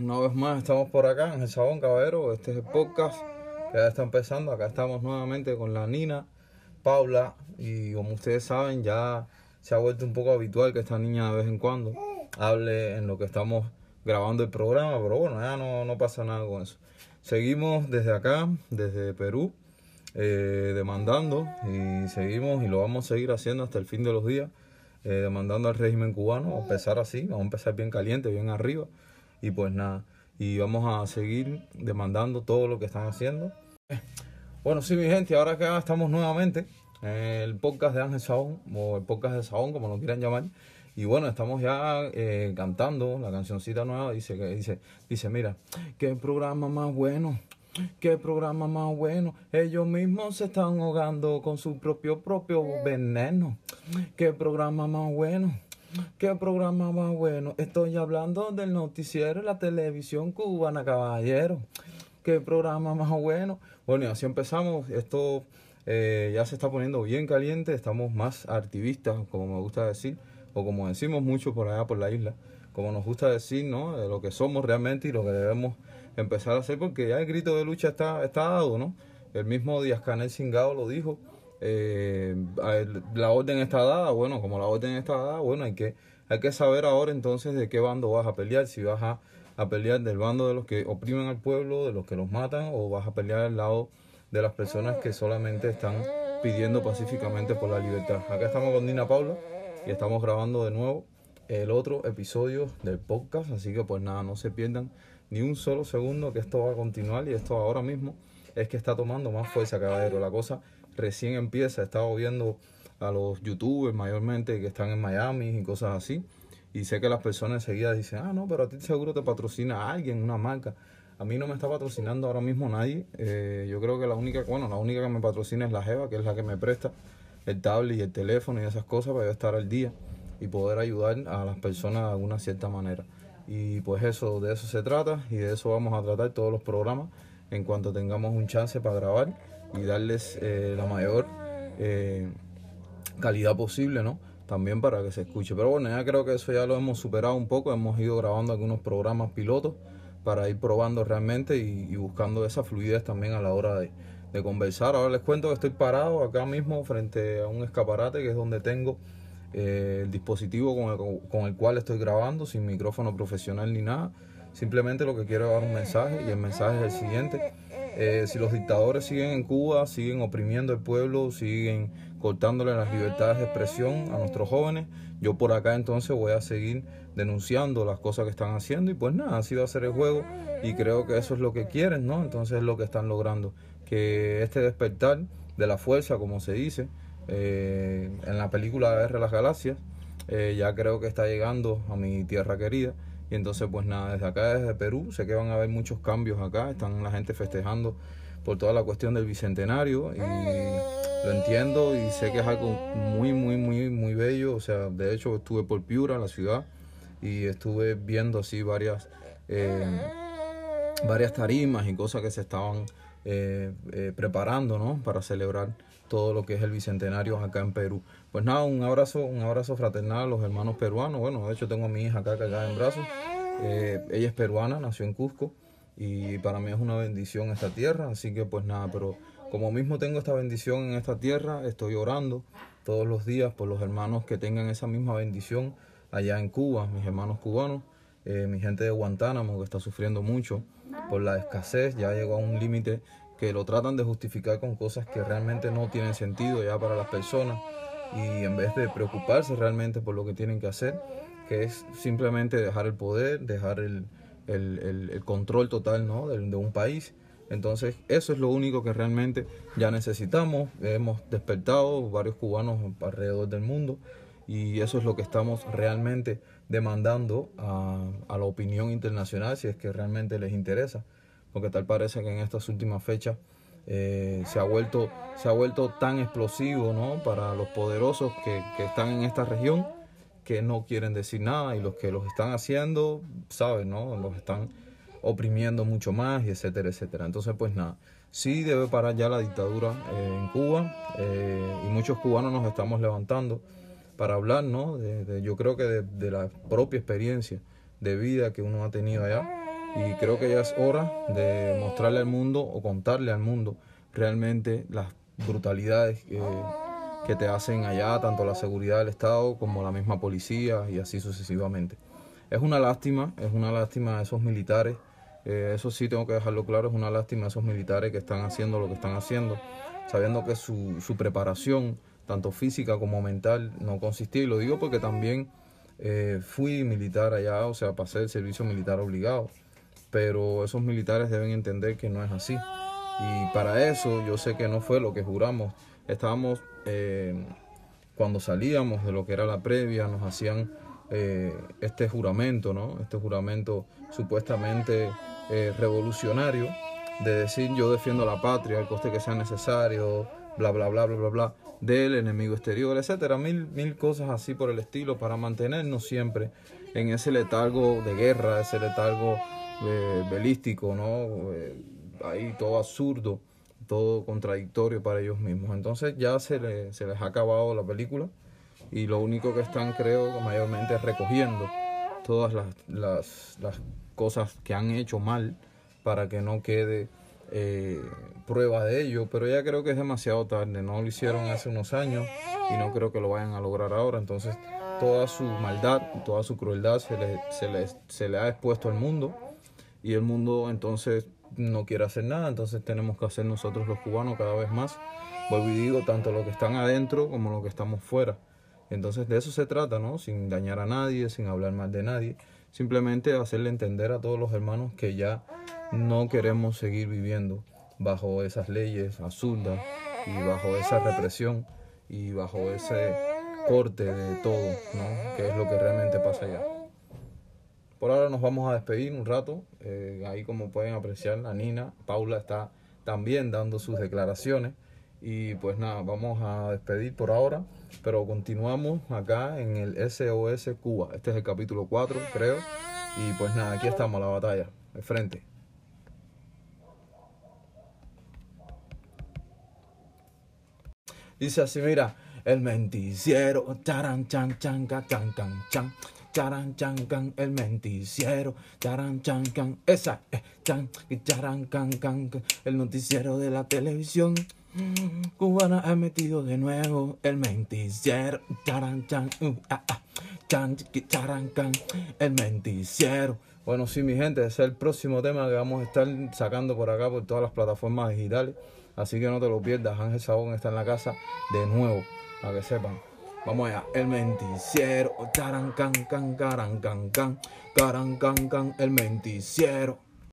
Una vez más estamos por acá en el Sabón Caballero. Este es el podcast que ya está empezando. Acá estamos nuevamente con la Nina, Paula. Y como ustedes saben, ya se ha vuelto un poco habitual que esta niña de vez en cuando hable en lo que estamos grabando el programa. Pero bueno, ya no, no pasa nada con eso. Seguimos desde acá, desde Perú, eh, demandando y seguimos y lo vamos a seguir haciendo hasta el fin de los días. Eh, demandando al régimen cubano, a empezar así, vamos a empezar bien caliente, bien arriba y pues nada, y vamos a seguir demandando todo lo que están haciendo. Bueno, sí, mi gente, ahora que estamos nuevamente en el podcast de Ángel Saón, o el podcast de Saón, como lo quieran llamar. Y bueno, estamos ya eh, cantando la cancioncita nueva. Dice que dice, dice, mira, qué programa más bueno, qué programa más bueno. Ellos mismos se están ahogando con su propio propio veneno. Qué programa más bueno. Qué programa más bueno. Estoy hablando del noticiero, la televisión cubana, caballero. Qué programa más bueno. Bueno, y así empezamos. Esto eh, ya se está poniendo bien caliente. Estamos más activistas, como me gusta decir, o como decimos mucho por allá por la isla, como nos gusta decir, ¿no? De lo que somos realmente y lo que debemos empezar a hacer, porque ya el grito de lucha está, está dado, ¿no? El mismo Díaz Canel Singao lo dijo eh, la orden está dada, bueno, como la orden está dada, bueno, hay que, hay que saber ahora entonces de qué bando vas a pelear, si vas a, a pelear del bando de los que oprimen al pueblo, de los que los matan, o vas a pelear al lado de las personas que solamente están pidiendo pacíficamente por la libertad. Acá estamos con Dina Paula y estamos grabando de nuevo el otro episodio del podcast, así que pues nada, no se pierdan ni un solo segundo que esto va a continuar y esto ahora mismo es que está tomando más fuerza, caballero. La cosa recién empieza. He estado viendo a los youtubers mayormente que están en Miami y cosas así. Y sé que las personas enseguida dicen, ah, no, pero a ti seguro te patrocina alguien, una marca. A mí no me está patrocinando ahora mismo nadie. Eh, yo creo que la única, bueno, la única que me patrocina es la Jeva, que es la que me presta el tablet y el teléfono y esas cosas para yo estar al día y poder ayudar a las personas de alguna cierta manera. Y pues eso, de eso se trata y de eso vamos a tratar todos los programas en cuanto tengamos un chance para grabar y darles eh, la mayor eh, calidad posible, ¿no? También para que se escuche. Pero bueno, ya creo que eso ya lo hemos superado un poco. Hemos ido grabando algunos programas pilotos para ir probando realmente y, buscando esa fluidez también a la hora de, conversar. Ahora les cuento que estoy parado acá mismo frente a un escaparate que es donde tengo eh, el dispositivo con el, con el cual estoy grabando, sin micrófono profesional ni nada. Simplemente lo que quiero es dar un mensaje y el mensaje es el siguiente. Eh, si los dictadores siguen en Cuba, siguen oprimiendo al pueblo, siguen cortándole las libertades de expresión a nuestros jóvenes, yo por acá entonces voy a seguir denunciando las cosas que están haciendo y pues nada, así va a ser el juego y creo que eso es lo que quieren, ¿no? Entonces es lo que están logrando, que este despertar de la fuerza, como se dice eh, en la película Guerra de las Galaxias, eh, ya creo que está llegando a mi tierra querida y entonces, pues nada, desde acá, desde Perú, sé que van a haber muchos cambios acá. Están la gente festejando por toda la cuestión del bicentenario y lo entiendo y sé que es algo muy, muy, muy, muy bello. O sea, de hecho estuve por Piura, la ciudad, y estuve viendo así varias, eh, varias tarimas y cosas que se estaban eh, eh, preparando, ¿no? Para celebrar todo lo que es el bicentenario acá en Perú. Pues nada, un abrazo, un abrazo fraternal a los hermanos peruanos. Bueno, de hecho tengo a mi hija acá cargada en brazos. Eh, ella es peruana, nació en Cusco y para mí es una bendición esta tierra, así que pues nada, pero como mismo tengo esta bendición en esta tierra, estoy orando todos los días por los hermanos que tengan esa misma bendición allá en Cuba, mis hermanos cubanos, mi gente de Guantánamo que está sufriendo mucho por la escasez, ya llegó a un límite que lo tratan de justificar con cosas que realmente no tienen sentido ya para las personas y en vez de preocuparse realmente por lo que tienen que hacer, que es simplemente dejar el poder, dejar el, control total ¿no? de, un país. Entonces eso es lo único que realmente ya necesitamos. Hemos despertado varios cubanos alrededor del mundo y eso es lo que estamos realmente demandando a, la opinión internacional si es que realmente les interesa porque tal parece que en estas últimas fechas eh, se, ha vuelto, se ha vuelto tan explosivo ¿no? para los poderosos que, que, están en esta región que no quieren decir nada y los que los están haciendo, saben, ¿no? los están oprimiendo mucho más y etcétera, etcétera. Entonces, pues nada, sí debe parar ya la dictadura eh, en Cuba eh, y muchos cubanos nos estamos levantando para hablar, ¿no? Yo creo que de, la propia experiencia de vida que uno ha tenido allá Y creo que ya es hora de mostrarle al mundo o contarle al mundo realmente las brutalidades que te hacen allá, tanto la seguridad del Estado como la misma policía y así sucesivamente. Es una lástima, es una lástima esos militares, eh, eso sí tengo que dejarlo claro, es una lástima esos militares que están haciendo lo que están haciendo, sabiendo que su preparación, tanto física como mental, no consistía. Y lo digo porque también eh, fui militar allá, o sea, pasé el servicio militar obligado. Pero esos militares deben entender que no es así. Y para eso yo sé que no fue lo que juramos. Estábamos, eh, cuando salíamos de lo que era la previa, nos hacían eh, este juramento, ¿no? Este juramento supuestamente revolucionario de decir yo defiendo la patria al coste que sea necesario, bla, bla, bla, bla, bla, bla del enemigo exterior, etcétera, mil, mil cosas así por el estilo para mantenernos siempre en ese letargo de guerra, ese letargo eh, belístico, ¿no? Eh, ahí todo absurdo, todo contradictorio para ellos mismos. Entonces ya se, se les ha acabado la película y lo único que están, creo, mayormente es recogiendo todas las, las cosas que han hecho mal para que no quede eh, prueba de ello, pero ya creo que es demasiado tarde, no lo hicieron hace unos años y no creo que lo vayan a lograr ahora, entonces toda su maldad, toda su crueldad se le, se se le ha expuesto al mundo y el mundo entonces no quiere hacer nada, entonces tenemos que hacer nosotros los cubanos cada vez más, vuelvo y digo, tanto los que están adentro como los que estamos fuera. Entonces de eso se trata, ¿no? Sin dañar a nadie, sin hablar mal de nadie, simplemente hacerle entender a todos los hermanos que ya no queremos seguir viviendo bajo esas leyes absurdas y bajo esa represión y bajo ese corte de todo, ¿no? Que es lo que realmente pasa allá. Por ahora nos vamos a despedir un rato. Eh, ahí como pueden apreciar, la Nina, Paula está también dando sus declaraciones. Y pues nada, vamos a despedir por ahora, pero continuamos acá en el SOS Cuba. Este es el capítulo 4, creo. Y pues nada, aquí estamos, la batalla, de frente. Dice así, mira, el menticiero, charan, chan, chan, can, can, chan, charan, chan, can, el menticiero, charan, chan, can, esa, eh, chan, charan, can, can, el noticiero de la televisión. Cubana ha metido de nuevo el menticiero, charan, chan, uh, ah, ah, charan, can, el menticiero. Bueno, sí, mi gente, ese es el próximo tema que vamos a estar sacando por acá por todas las plataformas digitales. Así que no te lo pierdas. Ángel Sabón está en la casa de nuevo, para que sepan. Vamos allá. El menticiero. Caran, can, can, caran, can, can, can. El menticiero.